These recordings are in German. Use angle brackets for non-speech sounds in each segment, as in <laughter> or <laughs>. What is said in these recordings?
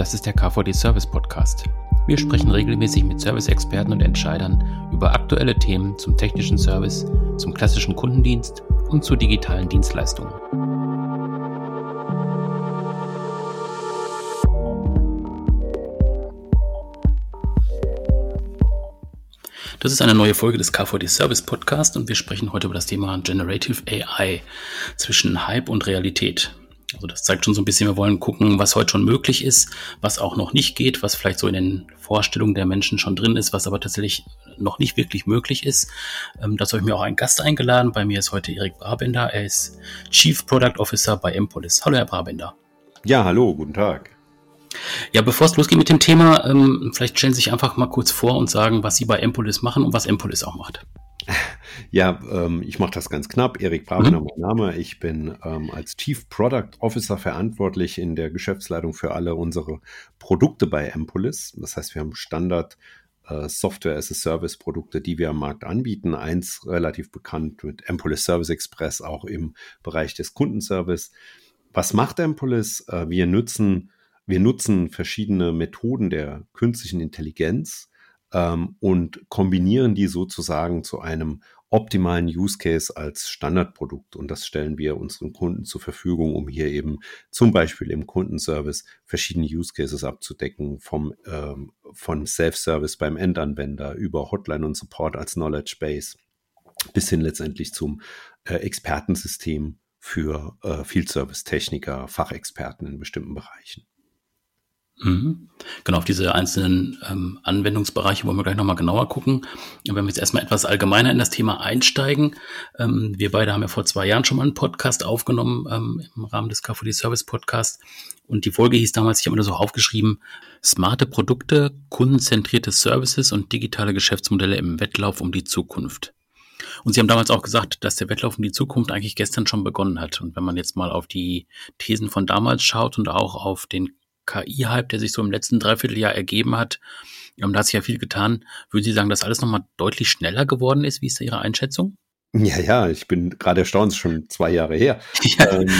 das ist der KVD Service Podcast. Wir sprechen regelmäßig mit Service-Experten und Entscheidern über aktuelle Themen zum technischen Service, zum klassischen Kundendienst und zu digitalen Dienstleistungen. Das ist eine neue Folge des KVD Service Podcast und wir sprechen heute über das Thema Generative AI zwischen Hype und Realität. Also das zeigt schon so ein bisschen, wir wollen gucken, was heute schon möglich ist, was auch noch nicht geht, was vielleicht so in den Vorstellungen der Menschen schon drin ist, was aber tatsächlich noch nicht wirklich möglich ist. Ähm, dazu habe ich mir auch einen Gast eingeladen. Bei mir ist heute Erik Brabender. Er ist Chief Product Officer bei Empolis. Hallo, Herr Brabender. Ja, hallo, guten Tag. Ja, bevor es losgeht mit dem Thema, ähm, vielleicht stellen Sie sich einfach mal kurz vor und sagen, was Sie bei Empolis machen und was Empolis auch macht. Ja, ähm, ich mache das ganz knapp. Erik Brabener, mhm. mein Name. Ich bin ähm, als Chief Product Officer verantwortlich in der Geschäftsleitung für alle unsere Produkte bei Empolis. Das heißt, wir haben Standard äh, Software as a Service Produkte, die wir am Markt anbieten. Eins relativ bekannt mit Empolis Service Express, auch im Bereich des Kundenservice. Was macht Empolis? Äh, wir nutzen wir nutzen verschiedene Methoden der künstlichen Intelligenz, ähm, und kombinieren die sozusagen zu einem optimalen Use Case als Standardprodukt. Und das stellen wir unseren Kunden zur Verfügung, um hier eben zum Beispiel im Kundenservice verschiedene Use Cases abzudecken, vom, ähm, von Self-Service beim Endanwender über Hotline und Support als Knowledge Base bis hin letztendlich zum äh, Expertensystem für äh, Field Service Techniker, Fachexperten in bestimmten Bereichen. Mhm. Genau, auf diese einzelnen ähm, Anwendungsbereiche wollen wir gleich nochmal genauer gucken. Wenn wir jetzt erstmal etwas allgemeiner in das Thema einsteigen. Ähm, wir beide haben ja vor zwei Jahren schon mal einen Podcast aufgenommen ähm, im Rahmen des KVD Service Podcast. Und die Folge hieß damals, ich habe mir das so aufgeschrieben, smarte Produkte, kundenzentrierte Services und digitale Geschäftsmodelle im Wettlauf um die Zukunft. Und Sie haben damals auch gesagt, dass der Wettlauf um die Zukunft eigentlich gestern schon begonnen hat. Und wenn man jetzt mal auf die Thesen von damals schaut und auch auf den KI-Hype, der sich so im letzten Dreivierteljahr ergeben hat, ähm, da hat sich ja viel getan. Würden Sie sagen, dass alles nochmal deutlich schneller geworden ist? Wie ist da Ihre Einschätzung? Ja, ja, ich bin gerade erstaunt, schon zwei Jahre her. <laughs> Ja. Ähm,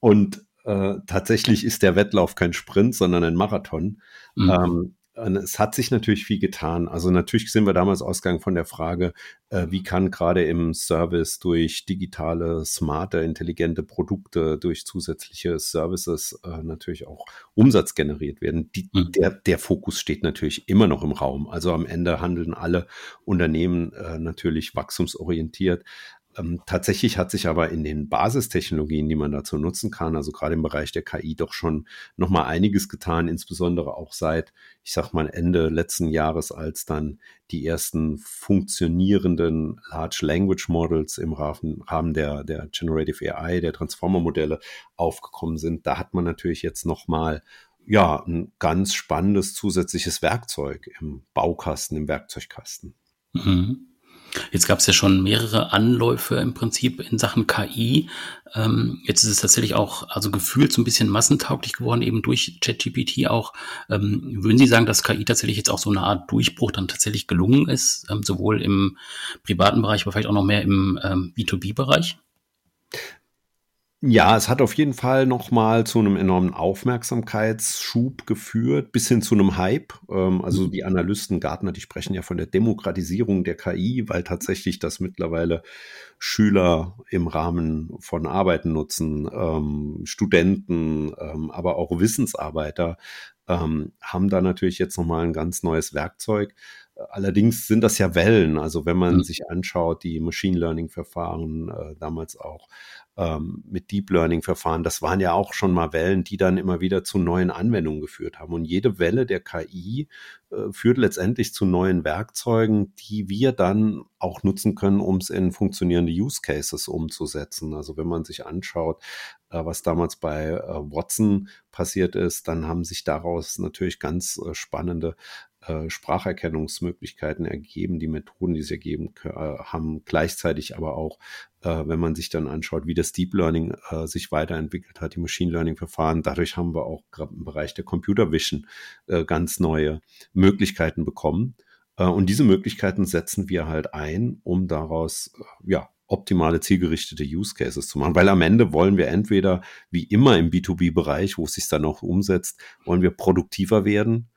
und äh, tatsächlich ist der Wettlauf kein Sprint, sondern ein Marathon. Mhm. Ähm, es hat sich natürlich viel getan. Also natürlich sind wir damals ausgegangen von der Frage, äh, wie kann gerade im Service durch digitale, smarte, intelligente Produkte, durch zusätzliche Services äh, natürlich auch Umsatz generiert werden. Die, mhm. der, der Fokus steht natürlich immer noch im Raum. Also am Ende handeln alle Unternehmen äh, natürlich wachstumsorientiert. Ähm, tatsächlich hat sich aber in den Basistechnologien, die man dazu nutzen kann, also gerade im Bereich der KI, doch schon nochmal einiges getan, insbesondere auch seit, ich sag mal, Ende letzten Jahres, als dann die ersten funktionierenden Large Language Models im Rahmen, der, der Generative AI, der Transformer-Modelle aufgekommen sind. Da hat man natürlich jetzt nochmal ja, ein ganz spannendes zusätzliches Werkzeug im Baukasten, im Werkzeugkasten. Mhm. Jetzt gab es ja schon mehrere Anläufe im Prinzip in Sachen KI. Ähm, jetzt ist es tatsächlich auch, also gefühlt so ein bisschen massentauglich geworden, eben durch ChatGPT auch. Ähm, würden Sie sagen, dass KI tatsächlich jetzt auch so eine Art Durchbruch dann tatsächlich gelungen ist, ähm, sowohl im privaten Bereich, aber vielleicht auch noch mehr im ähm, B2B-Bereich? Ja, es hat auf jeden Fall nochmal zu einem enormen Aufmerksamkeitsschub geführt, bis hin zu einem Hype. Ähm, also die Analysten, Gartner, die sprechen ja von der Demokratisierung der KI, weil tatsächlich das mittlerweile Schüler im Rahmen von Arbeiten nutzen, ähm, Studenten, ähm, aber auch Wissensarbeiter haben da natürlich jetzt nochmal ein ganz neues Werkzeug. Allerdings sind das ja Wellen. Also wenn man mhm. sich anschaut, die Machine Learning Verfahren, äh, damals auch ähm, mit Deep Learning Verfahren, das waren ja auch schon mal Wellen, die dann immer wieder zu neuen Anwendungen geführt haben. Und jede Welle der KI äh, führt letztendlich zu neuen Werkzeugen, die wir dann auch nutzen können, um es in funktionierende Use Cases umzusetzen. Also wenn man sich anschaut, äh, was damals bei äh, Watson passiert ist, dann haben sich daraus natürlich ganz äh, spannende äh, Spracherkennungsmöglichkeiten ergeben, die Methoden, die sie ergeben äh, haben, gleichzeitig aber auch, äh, wenn man sich dann anschaut, wie das Deep Learning äh, sich weiterentwickelt hat, die Machine Learning Verfahren, dadurch haben wir auch gerade im Bereich der Computer Vision äh, ganz neue Möglichkeiten bekommen. Und diese Möglichkeiten setzen wir halt ein, um daraus ja optimale zielgerichtete Use Cases zu machen. Weil am Ende wollen wir entweder, wie immer im B2B-Bereich, wo es sich dann auch umsetzt, wollen wir produktiver werden.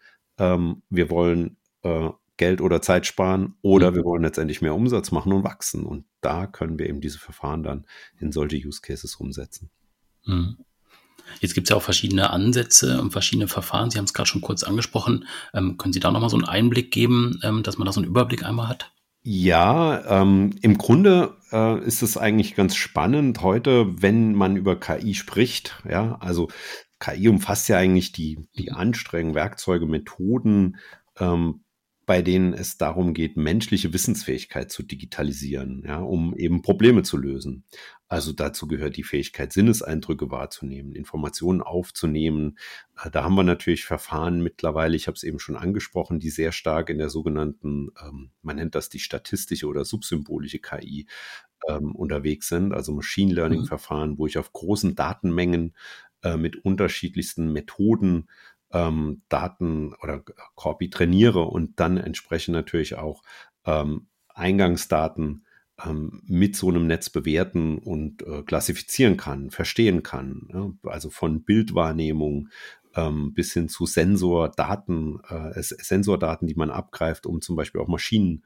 Ähm, wir wollen äh, Geld oder Zeit sparen oder mhm. wir wollen letztendlich mehr Umsatz machen und wachsen. Und da können wir eben diese Verfahren dann in solche Use Cases umsetzen. Mhm. Jetzt gibt es ja auch verschiedene Ansätze und verschiedene Verfahren. Sie haben es gerade schon kurz angesprochen. Ähm, können Sie da nochmal so einen Einblick geben, ähm, dass man da so einen Überblick einmal hat? Ja, ähm, im Grunde äh, ist es eigentlich ganz spannend heute, wenn man über KI spricht. Ja, also KI umfasst ja eigentlich die, die Anstrengungen, Werkzeuge, Methoden, ähm, bei denen es darum geht, menschliche Wissensfähigkeit zu digitalisieren, ja, um eben Probleme zu lösen. Also dazu gehört die Fähigkeit, Sinneseindrücke wahrzunehmen, Informationen aufzunehmen. Äh, da haben wir natürlich Verfahren mittlerweile, ich habe es eben schon angesprochen, die sehr stark in der sogenannten, ähm, man nennt das die statistische oder subsymbolische KI ähm, unterwegs sind, also Machine Learning-Verfahren, mhm. wo ich auf großen Datenmengen äh, mit unterschiedlichsten Methoden ähm, Daten oder Corpi trainiere und dann entsprechend natürlich auch ähm, Eingangsdaten ähm, mit so einem Netz bewerten und äh, klassifizieren kann, verstehen kann. Ja? Also von Bildwahrnehmung ähm, bis hin zu Sensordaten, äh, Sensordaten, die man abgreift, um zum Beispiel auch Maschinen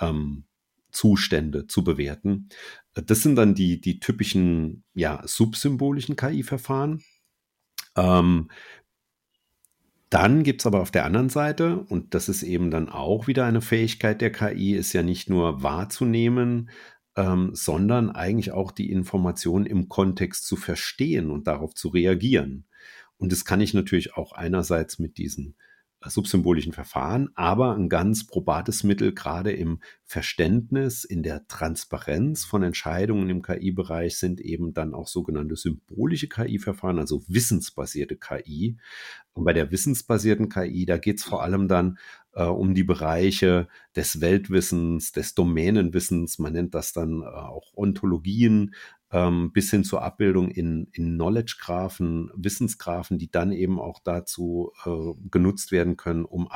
ähm, zu bewerten. Das sind dann die, die typischen, ja, subsymbolischen KI-Verfahren. Ähm, dann gibt's aber auf der anderen Seite, und das ist eben dann auch wieder eine Fähigkeit der KI, ist ja nicht nur wahrzunehmen, ähm, sondern eigentlich auch die Information im Kontext zu verstehen und darauf zu reagieren. Und das kann ich natürlich auch einerseits mit diesen subsymbolischen Verfahren, aber ein ganz probates Mittel gerade im Verständnis, in der Transparenz von Entscheidungen im KI-Bereich sind eben dann auch sogenannte symbolische KI-Verfahren, also wissensbasierte KI. Und bei der wissensbasierten KI, da geht es vor allem dann äh, um die Bereiche des Weltwissens, des Domänenwissens, man nennt das dann äh, auch Ontologien, ähm, bis hin zur Abbildung in, in Knowledge-Graphen, Wissensgraphen, die dann eben auch dazu äh, genutzt werden können, um,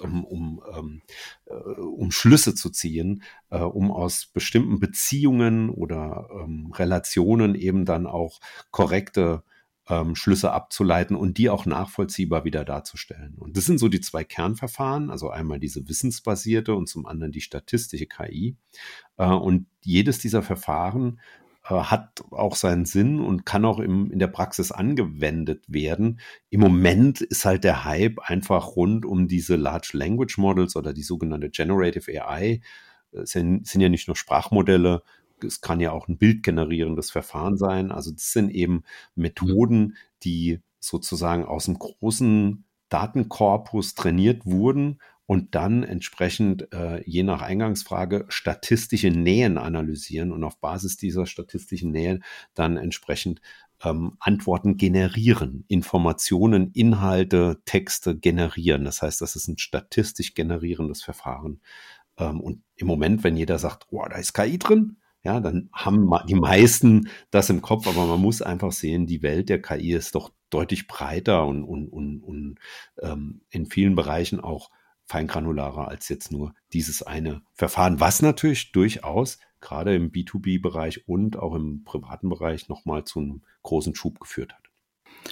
um, um, ähm, äh, um Schlüsse zu ziehen, äh, um aus bestimmten Beziehungen oder ähm, Relationen eben dann auch korrekte ähm, Schlüsse abzuleiten und die auch nachvollziehbar wieder darzustellen. Und das sind so die zwei Kernverfahren, also einmal diese wissensbasierte und zum anderen die statistische KI. Äh, und jedes dieser Verfahren hat auch seinen Sinn und kann auch im, in der Praxis angewendet werden. Im Moment ist halt der Hype einfach rund um diese Large Language Models oder die sogenannte Generative AI. Es sind, sind ja nicht nur Sprachmodelle, es kann ja auch ein bildgenerierendes Verfahren sein. Also das sind eben Methoden, die sozusagen aus dem großen Datenkorpus trainiert wurden und dann entsprechend äh, je nach Eingangsfrage statistische Nähen analysieren und auf Basis dieser statistischen Nähen dann entsprechend ähm, Antworten generieren, Informationen, Inhalte, Texte generieren. Das heißt, das ist ein statistisch generierendes Verfahren. Ähm, und im Moment, wenn jeder sagt, oh, da ist KI drin, ja, dann haben die meisten das im Kopf, aber man muss einfach sehen, die Welt der KI ist doch deutlich breiter und, und, und, und ähm, in vielen Bereichen auch feingranularer als jetzt nur dieses eine Verfahren, was natürlich durchaus gerade im B2B-Bereich und auch im privaten Bereich nochmal zu einem großen Schub geführt hat.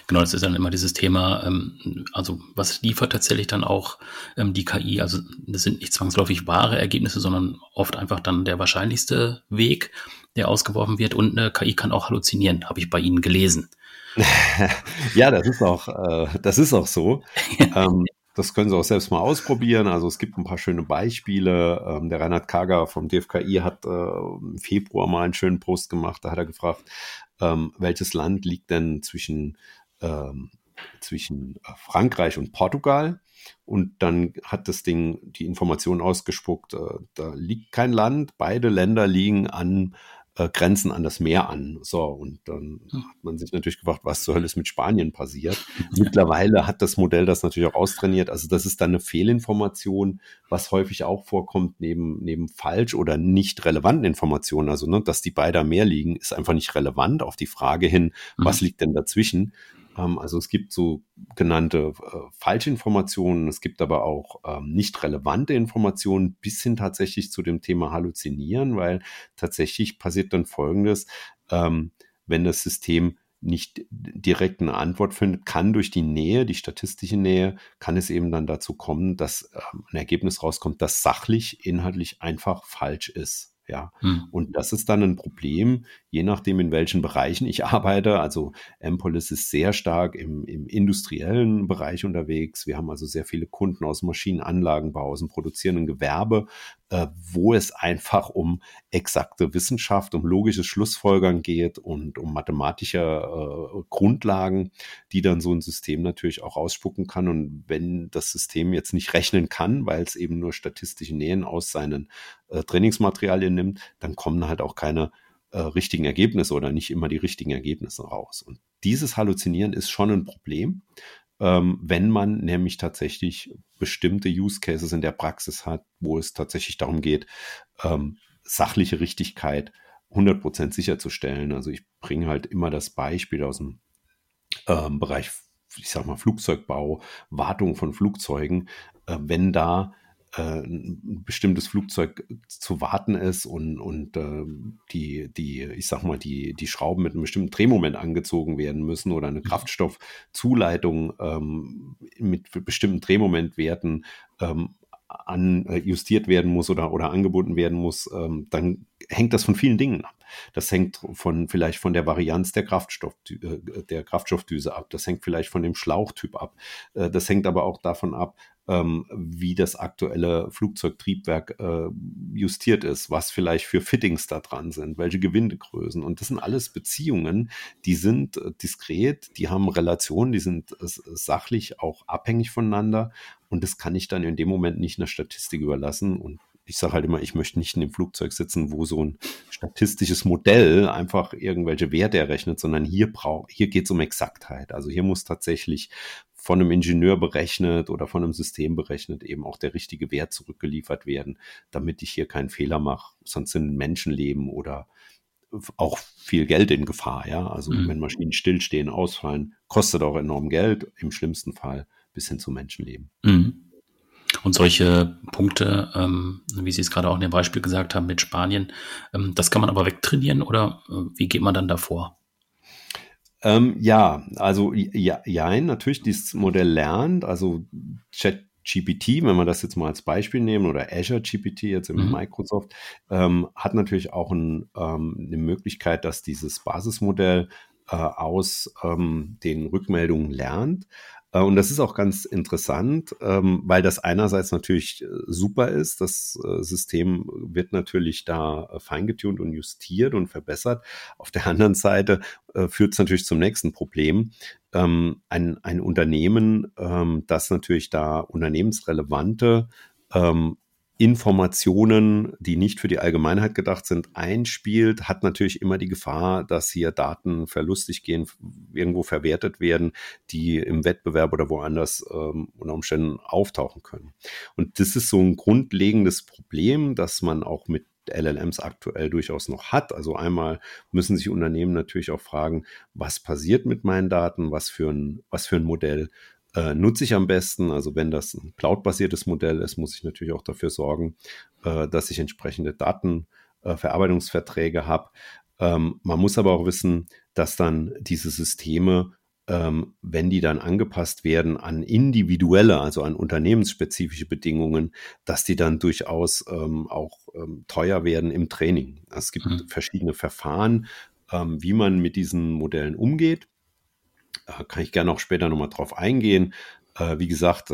Genau, das ist dann immer dieses Thema, ähm, also was liefert tatsächlich dann auch ähm, die KI? Also das sind nicht zwangsläufig wahre Ergebnisse, sondern oft einfach dann der wahrscheinlichste Weg, der ausgeworfen wird. Und eine KI kann auch halluzinieren, habe ich bei Ihnen gelesen. <laughs> ja, das ist auch, äh, das ist auch so. <laughs> ähm, das können Sie auch selbst mal ausprobieren. Also es gibt ein paar schöne Beispiele. Ähm, der Reinhard Kager vom DFKI hat äh, im Februar mal einen schönen Post gemacht. Da hat er gefragt, ähm, welches Land liegt denn zwischen, ähm, zwischen äh, Frankreich und Portugal? Und dann hat das Ding die Information ausgespuckt, äh, da liegt kein Land, beide Länder liegen an äh, Grenzen an das Meer an. So, und dann hm. hat man sich natürlich gefragt, was zur Hölle ist mit Spanien passiert. <laughs> Mittlerweile hat das Modell das natürlich auch austrainiert. Also das ist dann eine Fehlinformation, was häufig auch vorkommt neben, neben falsch oder nicht relevanten Informationen. Also, ne, dass die beide am Meer liegen, ist einfach nicht relevant auf die Frage hin, was mhm. liegt denn dazwischen? Ähm, also es gibt so genannte äh, Falschinformationen, es gibt aber auch ähm, nicht relevante Informationen bis hin tatsächlich zu dem Thema Halluzinieren, weil tatsächlich passiert dann Folgendes, ähm, wenn das System nicht direkt eine Antwort findet, kann durch die Nähe, die statistische Nähe, kann es eben dann dazu kommen, dass ähm, ein Ergebnis rauskommt, das sachlich, inhaltlich einfach falsch ist. Ja, hm. und das ist dann ein Problem, je nachdem, in welchen Bereichen ich arbeite. Also Empolis ist sehr stark im, im industriellen Bereich unterwegs. Wir haben also sehr viele Kunden aus Maschinenanlagenbau, aus dem produzierenden Gewerbe, äh, wo es einfach um exakte Wissenschaft, um logisches Schlussfolgern geht und um mathematische äh, Grundlagen, die dann so ein System natürlich auch ausspucken kann. Und wenn das System jetzt nicht rechnen kann, weil es eben nur statistische Nähen aus seinen äh, Trainingsmaterialien nimmt, dann kommen halt auch keine äh, richtigen Ergebnisse oder nicht immer die richtigen Ergebnisse raus. Und dieses Halluzinieren ist schon ein Problem, ähm, wenn man nämlich tatsächlich bestimmte Use Cases in der Praxis hat, wo es tatsächlich darum geht, ähm, sachliche Richtigkeit 100% sicherzustellen. Also ich bringe halt immer das Beispiel aus dem ähm, Bereich, ich sag mal, Flugzeugbau, Wartung von Flugzeugen. Äh, wenn da ein bestimmtes Flugzeug zu warten ist und, und äh, die, die, ich sag mal, die, die Schrauben mit einem bestimmten Drehmoment angezogen werden müssen oder eine mhm. Kraftstoffzuleitung ähm, mit bestimmten Drehmomentwerten ähm, an, äh, justiert werden muss oder, oder angebunden werden muss, ähm, dann hängt das von vielen Dingen ab. Das hängt von vielleicht von der Varianz der Kraftstoff, äh, der Kraftstoffdüse ab. Das hängt vielleicht von dem Schlauchtyp ab. Äh, das hängt aber auch davon ab, ähm, wie das aktuelle Flugzeugtriebwerk äh, justiert ist, was vielleicht für Fittings da dran sind, welche Gewindegrößen. Und das sind alles Beziehungen, die sind äh, diskret, die haben Relationen, die sind äh, sachlich auch abhängig voneinander. Und das kann ich dann in dem Moment nicht einer Statistik überlassen. Und ich sage halt immer, ich möchte nicht in dem Flugzeug sitzen, wo so ein statistisches Modell einfach irgendwelche Werte errechnet, sondern hier hier geht es um Exaktheit. Also hier muss tatsächlich von einem Ingenieur berechnet oder von einem System berechnet eben auch der richtige Wert zurückgeliefert werden, damit ich hier keinen Fehler mache. Sonst sind Menschenleben oder auch viel Geld in Gefahr. Ja, also mhm. wenn Maschinen stillstehen, ausfallen, kostet auch enorm Geld. Im schlimmsten Fall bis hin zu Menschenleben. Mhm. Und solche Punkte, ähm, wie Sie es gerade auch in dem Beispiel gesagt haben mit Spanien, ähm, das kann man aber wegtrainieren oder äh, wie geht man dann davor? Ähm, ja, also ja, ja, natürlich dieses Modell lernt, also ChatGPT, wenn wir das jetzt mal als Beispiel nehmen, oder Azure GPT jetzt im mhm. Microsoft, ähm, hat natürlich auch ein, ähm, eine Möglichkeit, dass dieses Basismodell äh, aus ähm, den Rückmeldungen lernt. Äh, und das ist auch ganz interessant, ähm, weil das einerseits natürlich äh, super ist. Das äh, System wird natürlich da feingetunt und justiert und verbessert. Auf der <laughs> anderen Seite führt es natürlich zum nächsten Problem. Ähm, ein, ein Unternehmen, ähm, das natürlich da unternehmensrelevante Informationen, die nicht für die Allgemeinheit gedacht sind, einspielt, hat natürlich immer die Gefahr, dass hier Daten verlustig gehen, irgendwo verwertet werden, die im Wettbewerb oder woanders ähm, unter Umständen auftauchen können. Und das ist so ein grundlegendes Problem, das man auch mit LLMs aktuell durchaus noch hat. Also einmal müssen sich Unternehmen natürlich auch fragen, was passiert mit meinen Daten, was für ein, was für ein Modell äh, nutze ich am besten. Also wenn das ein cloud-basiertes Modell ist, muss ich natürlich auch dafür sorgen, äh, dass ich entsprechende Datenverarbeitungsverträge äh, habe. Ähm, man muss aber auch wissen, dass dann diese Systeme ähm, wenn die dann angepasst werden an individuelle, also an unternehmensspezifische Bedingungen, dass die dann durchaus ähm, auch ähm, teuer werden im Training. Es gibt mhm. verschiedene Verfahren, ähm, wie man mit diesen Modellen umgeht. Äh, kann ich gerne auch später nochmal drauf eingehen. Äh, wie gesagt,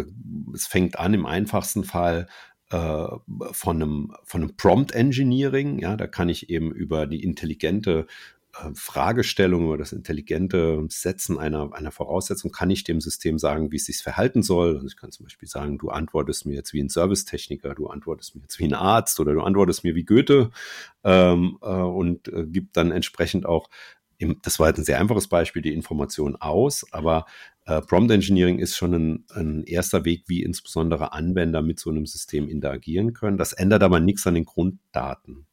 es fängt an im einfachsten Fall äh, von einem, von einem Prompt Engineering. Ja, da kann ich eben über die intelligente Fragestellung über das intelligente Setzen einer, einer Voraussetzung kann ich dem System sagen, wie es sich verhalten soll. Also ich kann zum Beispiel sagen, du antwortest mir jetzt wie ein Servicetechniker, du antwortest mir jetzt wie ein Arzt oder du antwortest mir wie Goethe ähm, äh, und äh, gibt dann entsprechend auch im, das war jetzt ein sehr einfaches Beispiel, die Information aus, aber äh, Prompt Engineering ist schon ein, ein, erster Weg, wie insbesondere Anwender mit so einem System interagieren können. Das ändert aber nichts an den Grunddaten.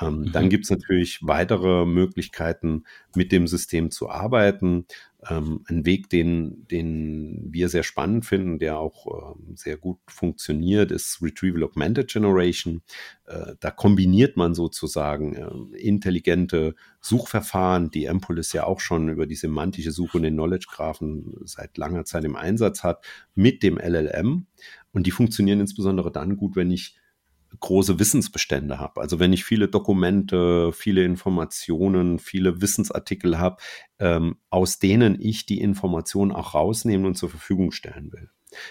Ähm, mhm. Dann gibt es natürlich weitere Möglichkeiten, mit dem System zu arbeiten. Ähm, ein Weg, den, den wir sehr spannend finden, der auch ähm, sehr gut funktioniert, ist Retrieval Augmented Generation. Äh, da kombiniert man sozusagen äh, intelligente Suchverfahren, die Ampolis ja auch schon über die semantische Suche und den Knowledge Graphen seit langer Zeit im Einsatz hat, mit dem LLM. Und die funktionieren insbesondere dann gut, wenn ich große Wissensbestände habe. Also wenn ich viele Dokumente, viele Informationen, viele Wissensartikel habe, ähm, aus denen ich die Informationen auch rausnehmen und zur Verfügung stellen will,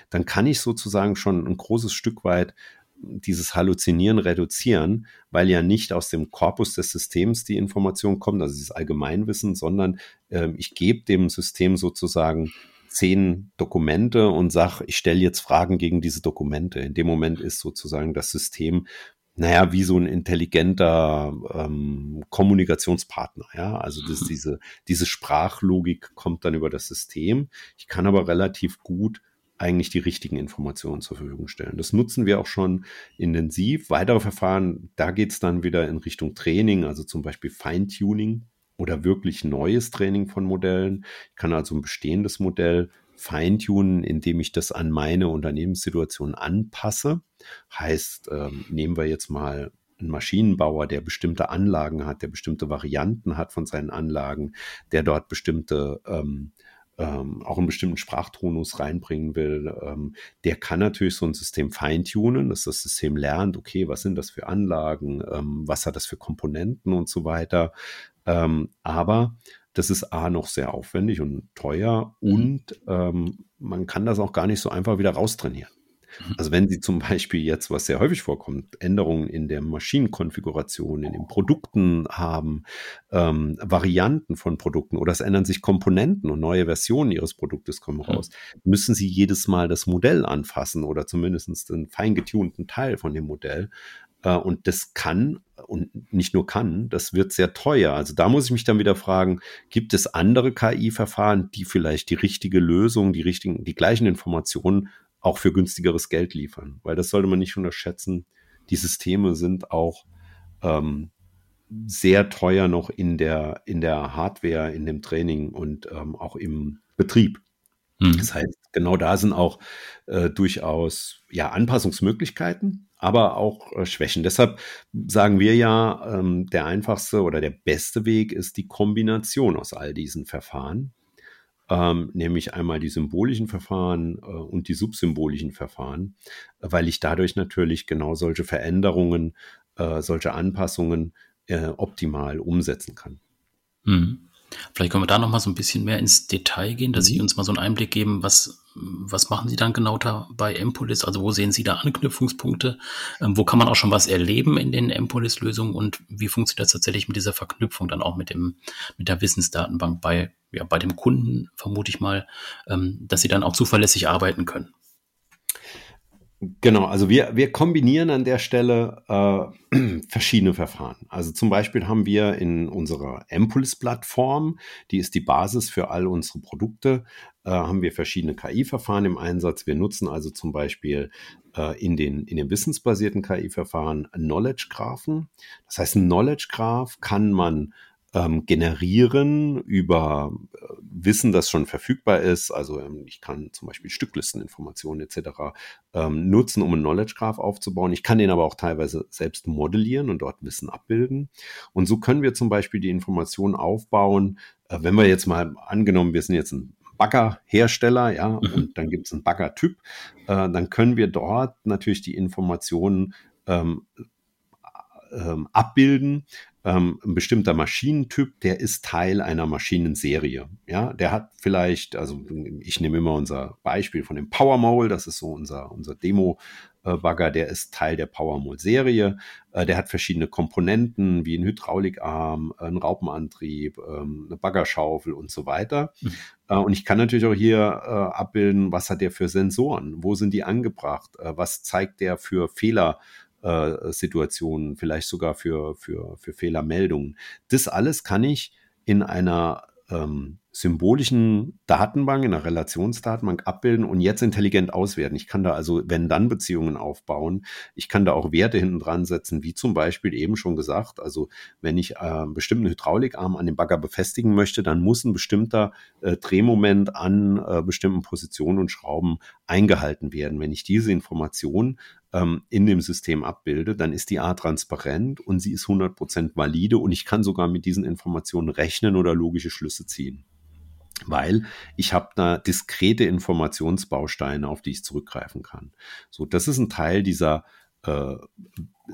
dann kann ich sozusagen schon ein großes Stück weit dieses Halluzinieren reduzieren, weil ja nicht aus dem Korpus des Systems die Information kommt, also dieses Allgemeinwissen, sondern äh, ich gebe dem System sozusagen zehn Dokumente und sag, ich stelle jetzt Fragen gegen diese Dokumente. In dem Moment ist sozusagen das System naja, wie so ein intelligenter ähm, Kommunikationspartner, ja. Also das, mhm. diese, diese Sprachlogik kommt dann über das System. Ich kann aber relativ gut eigentlich die richtigen Informationen zur Verfügung stellen. Das nutzen wir auch schon intensiv. Weitere Verfahren, da geht's dann wieder in Richtung Training, also zum Beispiel Feintuning oder wirklich neues Training von Modellen. Ich kann also ein bestehendes Modell feintunen, indem ich das an meine Unternehmenssituation anpasse. Heißt, ähm, nehmen wir jetzt mal einen Maschinenbauer, der bestimmte Anlagen hat, der bestimmte Varianten hat von seinen Anlagen, der dort bestimmte ähm, ähm, auch einen bestimmten Sprachtonus reinbringen will, ähm, der kann natürlich so ein System feintunen, dass das System lernt, okay, was sind das für Anlagen, ähm, was hat das für Komponenten und so weiter. Ähm, aber das ist A noch sehr aufwendig und teuer mhm. und ähm, man kann das auch gar nicht so einfach wieder raustrainieren. <laughs> Also wenn Sie zum Beispiel jetzt, was sehr häufig vorkommt, Änderungen in der Maschinenkonfiguration, in den Produkten haben, ähm, Varianten von Produkten oder es ändern sich Komponenten und neue Versionen Ihres Produktes kommen raus, müssen Sie jedes Mal das Modell anfassen oder zumindest einen fein getunten Teil von dem Modell. Äh, und das kann und nicht nur kann, das wird sehr teuer. Also da muss ich mich dann wieder fragen, gibt es andere KI-Verfahren, die vielleicht die richtige Lösung, die richtigen, die gleichen Informationen auch für günstigeres Geld liefern? Weil das sollte man nicht unterschätzen. Die Systeme sind auch ähm, sehr teuer noch in der, in der Hardware, in dem Training und ähm, auch im Betrieb. Mhm. Das heißt, genau da sind auch äh, durchaus ja, Anpassungsmöglichkeiten, aber auch äh, Schwächen. Deshalb sagen wir ja, ähm, der einfachste oder der beste Weg ist die Kombination aus all diesen Verfahren, ähm, nämlich einmal die symbolischen Verfahren äh, und die subsymbolischen Verfahren, weil ich dadurch natürlich genau solche Veränderungen, äh, solche Anpassungen äh, optimal umsetzen kann. Mhm. Vielleicht können wir da noch mal so ein bisschen mehr ins Detail gehen, dass Sie mhm. uns mal so einen Einblick geben, was, was machen Sie dann genau da bei Empolis? Also wo sehen Sie da Anknüpfungspunkte? Ähm, wo kann man auch schon was erleben in den Empolis-Lösungen und wie funktioniert das tatsächlich mit dieser Verknüpfung dann auch mit dem, mit der Wissensdatenbank bei, ja, bei dem Kunden, vermute ich mal, ähm, dass Sie dann auch zuverlässig arbeiten können? Genau, also wir, wir kombinieren an der Stelle äh, <clears throat> verschiedene Verfahren. Also zum Beispiel haben wir in unserer Ampuls-Plattform, die ist die Basis für all unsere Produkte, äh, haben wir verschiedene KI-Verfahren im Einsatz. Wir nutzen also zum Beispiel äh, in, den, in den wissensbasierten KI-Verfahren Knowledge-Graphen. Das heißt, ein Knowledge-Graph kann man ähm, generieren über äh, Wissen, das schon verfügbar ist. Also ähm, ich kann zum Beispiel Stücklisteninformationen etc. Ähm, nutzen, um einen Knowledge Graph aufzubauen. Ich kann den aber auch teilweise selbst modellieren und dort Wissen abbilden. Und so können wir zum Beispiel die Informationen aufbauen. Äh, wenn wir jetzt mal angenommen, wir sind jetzt ein Baggerhersteller, ja, mhm. und dann gibt es einen Baggertyp, äh, dann können wir dort natürlich die Informationen ähm, ähm, abbilden, ähm, ein bestimmter Maschinentyp, der ist Teil einer Maschinenserie. Ja, der hat vielleicht, also ich nehme immer unser Beispiel von dem Power Mole, das ist so unser, unser Demo, Bagger, der ist Teil der Powermole-Serie. Äh, der hat verschiedene Komponenten wie ein Hydraulikarm, ein Raupenantrieb, ähm, eine Baggerschaufel und so weiter. Mhm. Äh, und ich kann natürlich auch hier äh, abbilden, was hat der für Sensoren? Wo sind die angebracht? Was zeigt der für Fehler? Äh, Situationen, vielleicht sogar für, für, für Fehlermeldungen. Das alles kann ich in einer ähm, symbolischen Datenbank, in einer Relationsdatenbank abbilden und jetzt intelligent auswerten. Ich kann da also Wenn-Dann-Beziehungen aufbauen. Ich kann da auch Werte hinten dran setzen, wie zum Beispiel eben schon gesagt, also wenn ich äh, einen bestimmten Hydraulikarm an dem Bagger befestigen möchte, dann muss ein bestimmter äh, Drehmoment an äh, bestimmten Positionen und Schrauben eingehalten werden. Wenn ich diese Information ähm, in dem System abbilde, dann ist die A transparent und sie ist 100% valide und ich kann sogar mit diesen Informationen rechnen oder logische Schlüsse ziehen weil ich habe da diskrete Informationsbausteine, auf die ich zurückgreifen kann. So, das ist ein Teil dieser äh,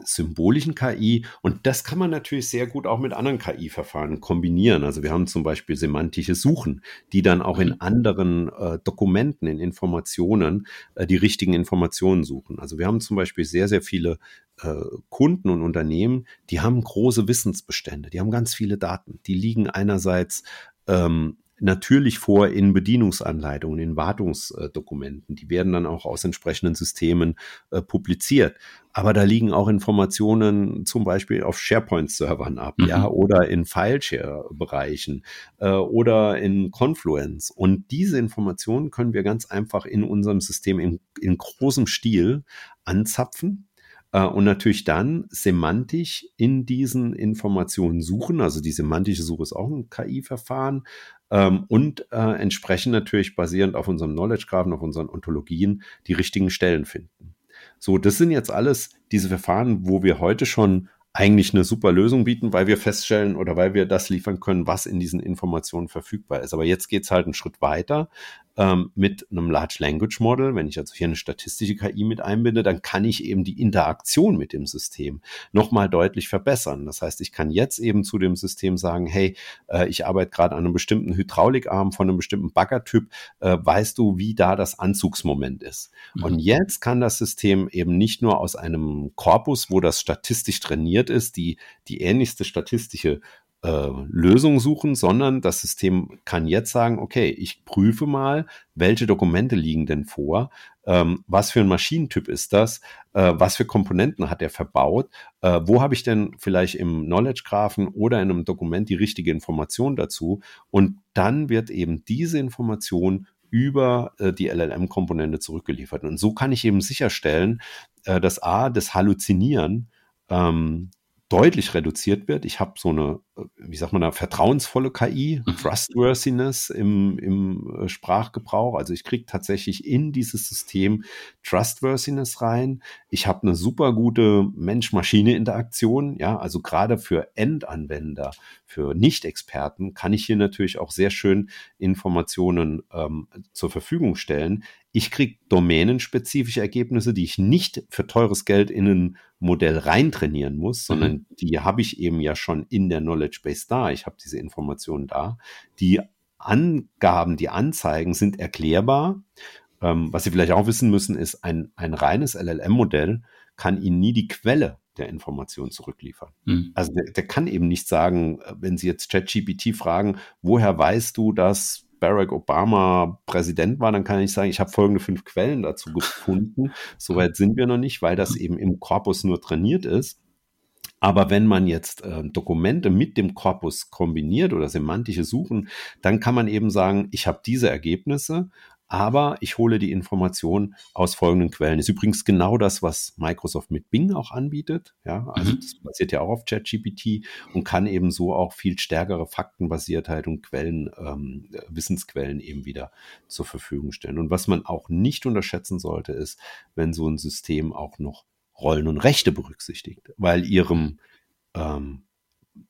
symbolischen KI und das kann man natürlich sehr gut auch mit anderen KI-Verfahren kombinieren. Also wir haben zum Beispiel semantische Suchen, die dann auch in mhm. anderen äh, Dokumenten, in Informationen äh, die richtigen Informationen suchen. Also wir haben zum Beispiel sehr, sehr viele äh, Kunden und Unternehmen, die haben große Wissensbestände, die haben ganz viele Daten. Die liegen einerseits ähm, natürlich vor in Bedienungsanleitungen, in Wartungsdokumenten. Die werden dann auch aus entsprechenden Systemen äh, publiziert. Aber da liegen auch Informationen zum Beispiel auf SharePoint-Servern ab, mhm. ja, oder in Fileshare-Bereichen äh, oder in Confluence. Und diese Informationen können wir ganz einfach in unserem System in, in großem Stil anzapfen äh, und natürlich dann semantisch in diesen Informationen suchen. Also die semantische Suche ist auch ein KI-Verfahren. Ähm, und äh, entsprechend natürlich basierend auf unserem Knowledge Graphen, auf unseren Ontologien die richtigen Stellen finden. So, das sind jetzt alles diese Verfahren, wo wir heute schon eigentlich eine super Lösung bieten, weil wir feststellen oder weil wir das liefern können, was in diesen Informationen verfügbar ist. Aber jetzt geht es halt einen Schritt weiter ähm, mit einem Large Language Model, wenn ich also hier eine statistische KI mit einbinde, dann kann ich eben die Interaktion mit dem System nochmal deutlich verbessern. Das heißt, ich kann jetzt eben zu dem System sagen, hey, äh, ich arbeite gerade an einem bestimmten Hydraulikarm von einem bestimmten Baggertyp, äh, weißt du, wie da das Anzugsmoment ist? Mhm. Und jetzt kann das System eben nicht nur aus einem Korpus, wo das statistisch trainiert ist, die, die ähnlichste statistische äh, Lösung suchen, sondern das System kann jetzt sagen, okay, ich prüfe mal, welche Dokumente liegen denn vor, ähm, was für ein Maschinentyp ist das, äh, was für Komponenten hat er verbaut, äh, wo habe ich denn vielleicht im Knowledge Graphen oder in einem Dokument die richtige Information dazu und dann wird eben diese Information über äh, die LLM-Komponente zurückgeliefert. Und so kann ich eben sicherstellen, äh, dass A, das Halluzinieren ähm, deutlich reduziert wird. Ich habe so eine, wie sagt man da, vertrauensvolle KI, mhm. Trustworthiness im, im äh, Sprachgebrauch. Also ich kriege tatsächlich in dieses System Trustworthiness rein. Ich habe eine super gute Mensch-Maschine-Interaktion. Ja, also gerade für Endanwender, für Nicht-Experten kann ich hier natürlich auch sehr schön Informationen ähm, zur Verfügung stellen. Ich kriege domänenspezifische Ergebnisse, die ich nicht für teures Geld in ein Modell reintrainieren muss, sondern mhm. die habe ich eben ja schon in der Knowledge Base da. Ich habe diese Informationen da. Die Angaben, die Anzeigen sind erklärbar. Ähm, was Sie vielleicht auch wissen müssen, ist, ein, ein reines LLM-Modell kann Ihnen nie die Quelle der Information zurückliefern. Mhm. Also der, der, kann eben nicht sagen, wenn Sie jetzt ChatGPT fragen, woher weißt du, dass Barack Obama Präsident war, dann kann ich sagen, ich habe folgende fünf Quellen dazu gefunden. <laughs> Soweit sind wir noch nicht, weil das eben im Korpus nur trainiert ist. Aber wenn man jetzt äh, Dokumente mit dem Korpus kombiniert oder semantische Suchen, dann kann man eben sagen, ich habe diese Ergebnisse aber ich hole die Information aus folgenden Quellen. Ist übrigens genau das, was Microsoft mit Bing auch anbietet. Ja, also mhm. das basiert ja auch auf ChatGPT und kann eben so auch viel stärkere Faktenbasiertheit und Quellen, ähm, Wissensquellen eben wieder zur Verfügung stellen. Und was man auch nicht unterschätzen sollte, ist, wenn so ein System auch noch Rollen und Rechte berücksichtigt, weil ihrem ähm,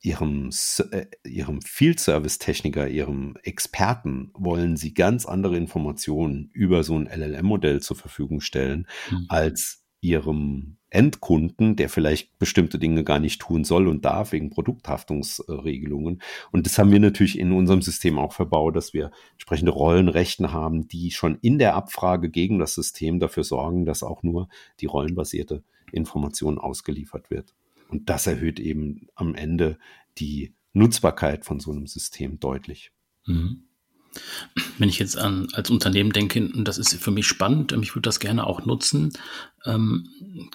ihrem, äh, ihrem Field Service Techniker, ihrem Experten wollen sie ganz andere Informationen über so ein LLM-Modell zur Verfügung stellen, mhm. als ihrem Endkunden, der vielleicht bestimmte Dinge gar nicht tun soll und darf wegen Produkthaftungsregelungen. Und das haben wir natürlich in unserem System auch verbaut, dass wir entsprechende Rollenrechten haben, die schon in der Abfrage gegen das System dafür sorgen, dass auch nur die rollenbasierte Information ausgeliefert wird. Und das erhöht eben am Ende die Nutzbarkeit von so einem System deutlich. Mhm. Wenn ich jetzt an, als Unternehmen denke, und das ist für mich spannend, ich würde das gerne auch nutzen, ähm,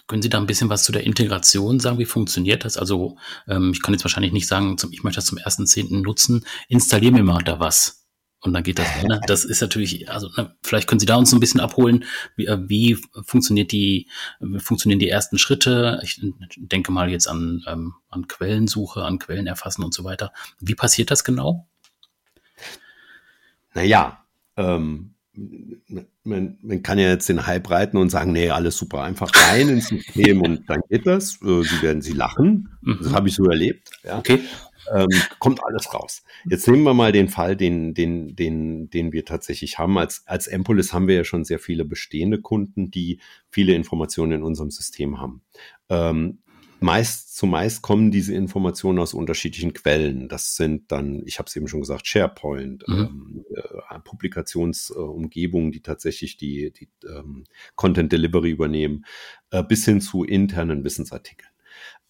können Sie da ein bisschen was zu der Integration sagen? Wie funktioniert das? Also ähm, ich kann jetzt wahrscheinlich nicht sagen, zum, ich möchte das zum 1.10. nutzen, installiere mir mal da was. Und dann geht das. Ne? Das ist natürlich, also ne, vielleicht können Sie da uns ein bisschen abholen, wie, äh, wie funktioniert die, wie funktionieren die ersten Schritte. Ich denke mal jetzt an, ähm, an Quellensuche, an Quellen erfassen und so weiter. Wie passiert das genau? Naja, ähm, man, man, kann ja jetzt den Hype reiten und sagen, nee, alles super, einfach rein ins System und dann geht das. Äh, sie werden sie lachen. Das mhm. habe ich so erlebt. Ja. Okay ähm, kommt alles raus. Jetzt nehmen wir mal den Fall, den, den, den, den wir tatsächlich haben. Als, als Empolis haben wir ja schon sehr viele bestehende Kunden, die viele Informationen in unserem System haben. Ähm, meist, zumeist kommen diese Informationen aus unterschiedlichen Quellen. Das sind dann, ich habe es eben schon gesagt, SharePoint, mhm. ähm, äh, Publikationsumgebungen, äh, die tatsächlich die, die ähm, Content Delivery übernehmen, äh, bis hin zu internen Wissensartikeln.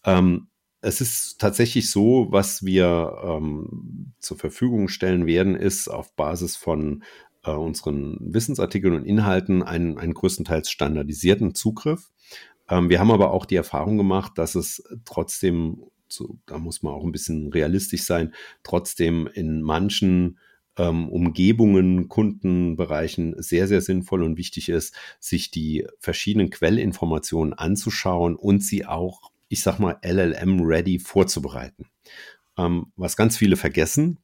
Ähm, es ist tatsächlich so, was wir ähm, zur Verfügung stellen werden, ist auf Basis von äh, unseren Wissensartikeln und Inhalten einen, einen größtenteils standardisierten Zugriff. Ähm, wir haben aber auch die Erfahrung gemacht, dass es trotzdem, so, da muss man auch ein bisschen realistisch sein, trotzdem in manchen ähm, Umgebungen, Kundenbereichen sehr, sehr sinnvoll und wichtig ist, sich die verschiedenen Quellinformationen anzuschauen und sie auch ich sag mal, LLM-ready vorzubereiten. Ähm, was ganz viele vergessen,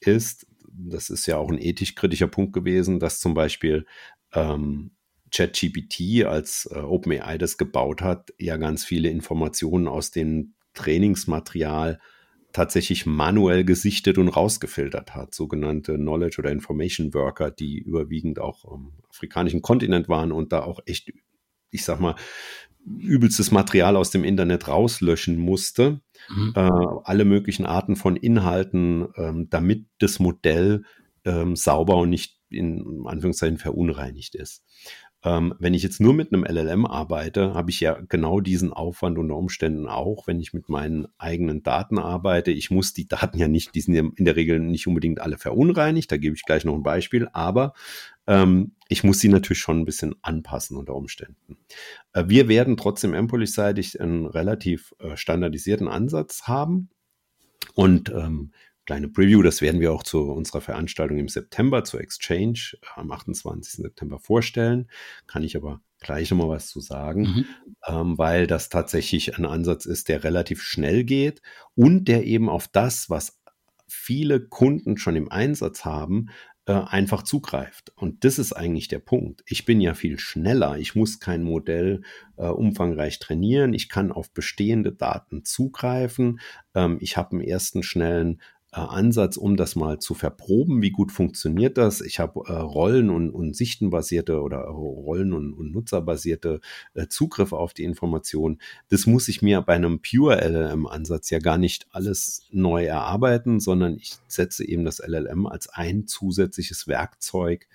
ist, das ist ja auch ein ethisch kritischer Punkt gewesen, dass zum Beispiel ähm, ChatGPT, als äh, OpenAI das gebaut hat, ja ganz viele Informationen aus dem Trainingsmaterial tatsächlich manuell gesichtet und rausgefiltert hat. Sogenannte Knowledge oder Information Worker, die überwiegend auch am afrikanischen Kontinent waren und da auch echt, ich sag mal, übelstes Material aus dem Internet rauslöschen musste. Mhm. Äh, alle möglichen Arten von Inhalten, ähm, damit das Modell ähm, sauber und nicht in Anführungszeichen verunreinigt ist. Ähm, wenn ich jetzt nur mit einem LLM arbeite, habe ich ja genau diesen Aufwand unter Umständen auch, wenn ich mit meinen eigenen Daten arbeite. Ich muss die Daten ja nicht, die sind ja in der Regel nicht unbedingt alle verunreinigt, da gebe ich gleich noch ein Beispiel, aber ähm, ich muss sie natürlich schon ein bisschen anpassen unter Umständen. Äh, wir werden trotzdem Empolis-seitig einen relativ äh, standardisierten Ansatz haben. Und ähm, kleine Preview, das werden wir auch zu unserer Veranstaltung im September zur Exchange am 28. September vorstellen. Kann ich aber gleich nochmal was zu sagen, mhm. ähm, weil das tatsächlich ein Ansatz ist, der relativ schnell geht und der eben auf das, was viele Kunden schon im Einsatz haben, äh, einfach zugreift. Und das ist eigentlich der Punkt. Ich bin ja viel schneller. Ich muss kein Modell äh, umfangreich trainieren. Ich kann auf bestehende Daten zugreifen. Ähm, ich habe einen ersten schnellen äh, Ansatz, um das mal zu verproben, wie gut funktioniert das. Ich habe äh, Rollen- und, und Sichtenbasierte oder Rollen- und, und Nutzerbasierte äh, Zugriff auf die Information. Das muss ich mir bei einem Pure LLM-Ansatz ja gar nicht alles neu erarbeiten, sondern ich setze eben das LLM als ein zusätzliches Werkzeug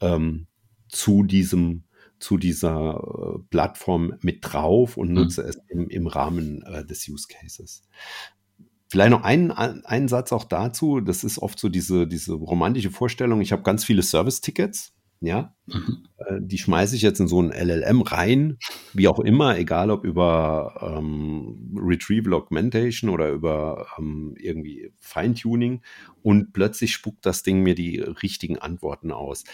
ähm, zu diesem zu dieser äh, Plattform mit drauf und mhm. nutze mhm. es im, im Rahmen äh, des Use Cases. Vielleicht noch einen, einen Satz auch dazu. Das ist oft so diese, diese romantische Vorstellung. Ich habe ganz viele Service-Tickets. Ja, mhm. Äh, die schmeiße ich jetzt in so ein LLM rein, wie auch immer, egal ob über ähm, Retrieval Augmentation oder über ähm, irgendwie Feintuning und plötzlich spuckt das Ding mir die richtigen Antworten aus.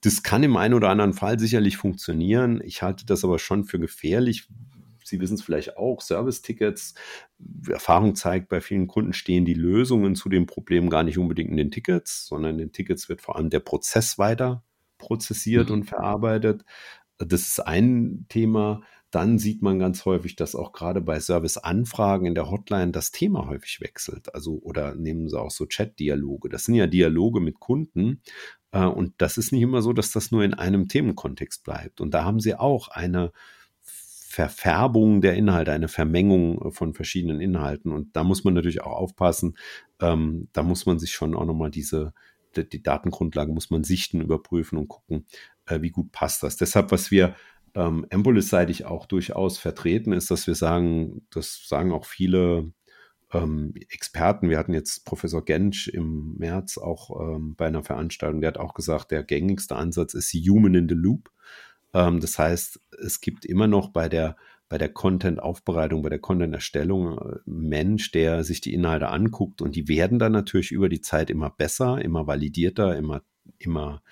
Das kann im einen oder anderen Fall sicherlich funktionieren. Ich halte das aber schon für gefährlich, Sie wissen es vielleicht auch, Service-Tickets. Erfahrung zeigt, bei vielen Kunden stehen die Lösungen zu dem Problem gar nicht unbedingt in den Tickets, sondern in den Tickets wird vor allem der Prozess weiter prozessiert mhm. und verarbeitet. Das ist ein Thema. Dann sieht man ganz häufig, dass auch gerade bei Service-Anfragen in der Hotline das Thema häufig wechselt. Also, oder nehmen Sie auch so Chat-Dialoge. Das sind ja Dialoge mit Kunden. Äh, und das ist nicht immer so, dass das nur in einem Themenkontext bleibt. Und da haben Sie auch eine Verfärbung der Inhalte, eine Vermengung von verschiedenen Inhalten. Und da muss man natürlich auch aufpassen. Ähm, da muss man sich schon auch nochmal diese, die, die Datengrundlage muss man sichten, überprüfen und gucken, äh, wie gut passt das. Deshalb, was wir ähm, Empolis-seitig auch durchaus vertreten, ist, dass wir sagen, das sagen auch viele ähm, Experten. Wir hatten jetzt Professor Gensch im März auch ähm, bei einer Veranstaltung, der hat auch gesagt, der gängigste Ansatz ist Human in the Loop. Ähm, das heißt, es gibt immer noch bei der bei der Content-Aufbereitung, bei der Content-Erstellung äh, Mensch, der sich die Inhalte anguckt und die werden dann natürlich über die Zeit immer besser, immer validierter, immer, immer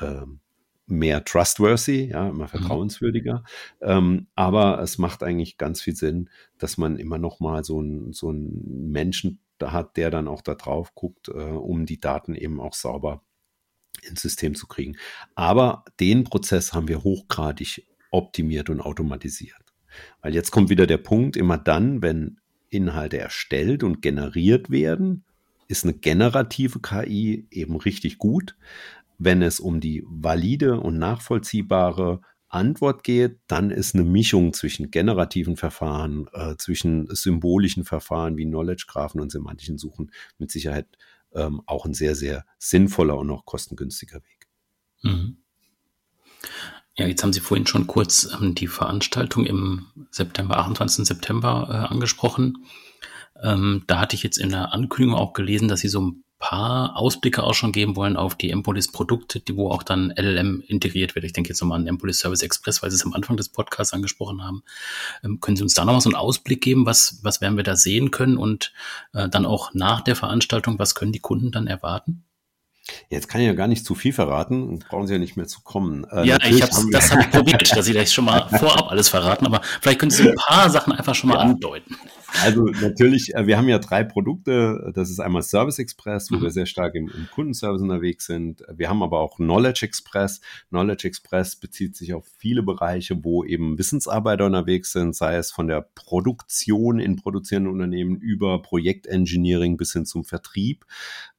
ähm, mehr trustworthy, ja, immer mhm. vertrauenswürdiger. Mhm. Ähm, aber es macht eigentlich ganz viel Sinn, dass man immer noch mal so einen so einen Menschen da hat, der dann auch da drauf guckt, äh, um die Daten eben auch sauber ins System zu kriegen. Aber den Prozess haben wir hochgradig optimiert und automatisiert. Weil jetzt kommt wieder der Punkt, immer dann, wenn Inhalte erstellt und generiert werden, ist eine generative KI eben richtig gut. Wenn es um die valide und nachvollziehbare Antwort geht, dann ist eine Mischung zwischen generativen Verfahren, äh, zwischen symbolischen Verfahren wie Knowledge Graphen und semantischen Suchen mit Sicherheit ähm, auch ein sehr, sehr sinnvoller und auch kostengünstiger Weg. Mhm. Ja, jetzt haben Sie vorhin schon kurz ähm, die Veranstaltung im September, 28. September äh, angesprochen. Ähm, da hatte ich jetzt in der Ankündigung auch gelesen, dass Sie so ein paar Ausblicke auch schon geben wollen auf die Empolis-Produkte, die wo auch dann LLM integriert wird. Ich denke jetzt nochmal an Empolis Service Express, weil Sie es am Anfang des Podcasts angesprochen haben. Ähm, können Sie uns da nochmal so einen Ausblick geben? Was, was werden wir da sehen können? Und äh, dann auch nach der Veranstaltung, was können die Kunden dann erwarten? Jetzt kann ich ja gar nicht zu viel verraten, brauchen Sie ja nicht mehr zu kommen. Äh, ja, ich hab's, das habe ich <laughs> probiert, dass Sie das schon mal vorab alles verraten, aber vielleicht können Sie ein paar Sachen einfach schon mal ja. andeuten. Also natürlich, äh, wir haben ja drei Produkte. Das ist einmal Service Express, wo mhm. wir sehr stark im, im, Kundenservice unterwegs sind. Wir haben aber auch Knowledge Express. Knowledge Express bezieht sich auf viele Bereiche, wo eben Wissensarbeiter unterwegs sind, sei es von der Produktion in produzierenden Unternehmen über Projektengineering bis hin zum Vertrieb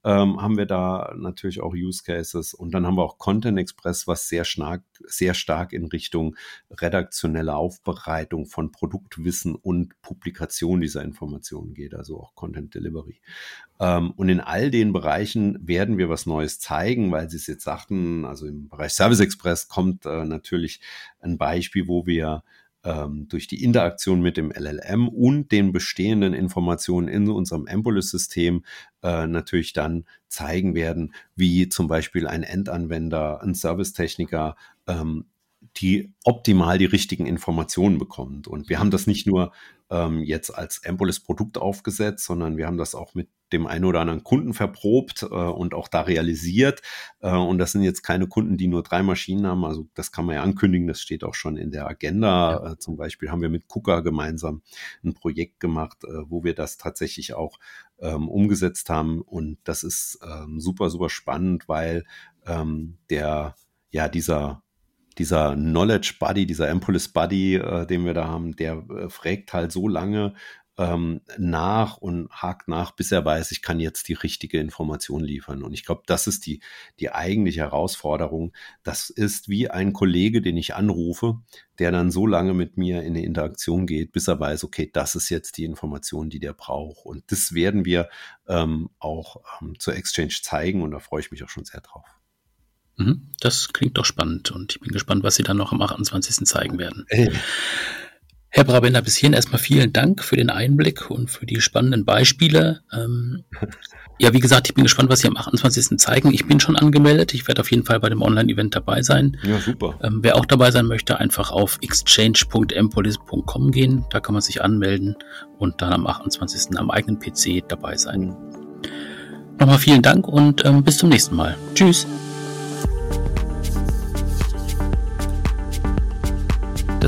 ähm, haben wir da natürlich auch Use Cases. Und dann haben wir auch Content Express, was sehr stark, sehr stark in Richtung redaktionelle Aufbereitung von Produktwissen und Publikation dieser Informationen geht, also auch Content Delivery. Ähm, und in all den Bereichen werden wir was Neues zeigen, weil Sie es jetzt sagten, also im Bereich Service Express kommt äh, natürlich ein Beispiel, wo wir ähm, durch die Interaktion mit dem LLM und den bestehenden Informationen in unserem Embolus-System äh, natürlich dann zeigen werden, wie zum Beispiel ein Endanwender, ein Servicetechniker ähm, die optimal die richtigen Informationen bekommt. Und wir haben das nicht nur ähm, jetzt als Empolis Produkt aufgesetzt, sondern wir haben das auch mit dem einen oder anderen Kunden verprobt äh, und auch da realisiert. Äh, und das sind jetzt keine Kunden, die nur drei Maschinen haben. Also das kann man ja ankündigen, das steht auch schon in der Agenda. Ja. Äh, zum Beispiel haben wir mit KUKA gemeinsam ein Projekt gemacht, äh, wo wir das tatsächlich auch ähm, umgesetzt haben. Und das ist ähm, super, super spannend, weil ähm, der, ja, dieser dieser Knowledge Buddy, dieser Empolis Buddy, äh, den wir da haben, der äh, fragt halt so lange ähm, nach und hakt nach, bis er weiß, ich kann jetzt die richtige Information liefern. Und ich glaube, das ist die, die eigentliche Herausforderung. Das ist wie ein Kollege, den ich anrufe, der dann so lange mit mir in eine Interaktion geht, bis er weiß, okay, das ist jetzt die Information, die der braucht. Und das werden wir ähm, auch ähm, zur Exchange zeigen und da freue ich mich auch schon sehr drauf. Mhm. Das klingt doch spannend und ich bin gespannt, was Sie dann noch am 28. zeigen werden. Hey. Herr Brabender, bis hierhin erstmal vielen Dank für den Einblick und für die spannenden Beispiele. Ähm, <laughs> ja, wie gesagt, ich bin gespannt, was Sie am 28. zeigen. Ich bin schon angemeldet. Ich werde auf jeden Fall bei dem Online-Event dabei sein. Ja, super. Ähm, wer auch dabei sein möchte, einfach auf exchange.empolis.com gehen. Da kann man sich anmelden und dann am 28. am eigenen PC dabei sein. Mhm. Nochmal vielen Dank und ähm, bis zum nächsten Mal. Tschüss.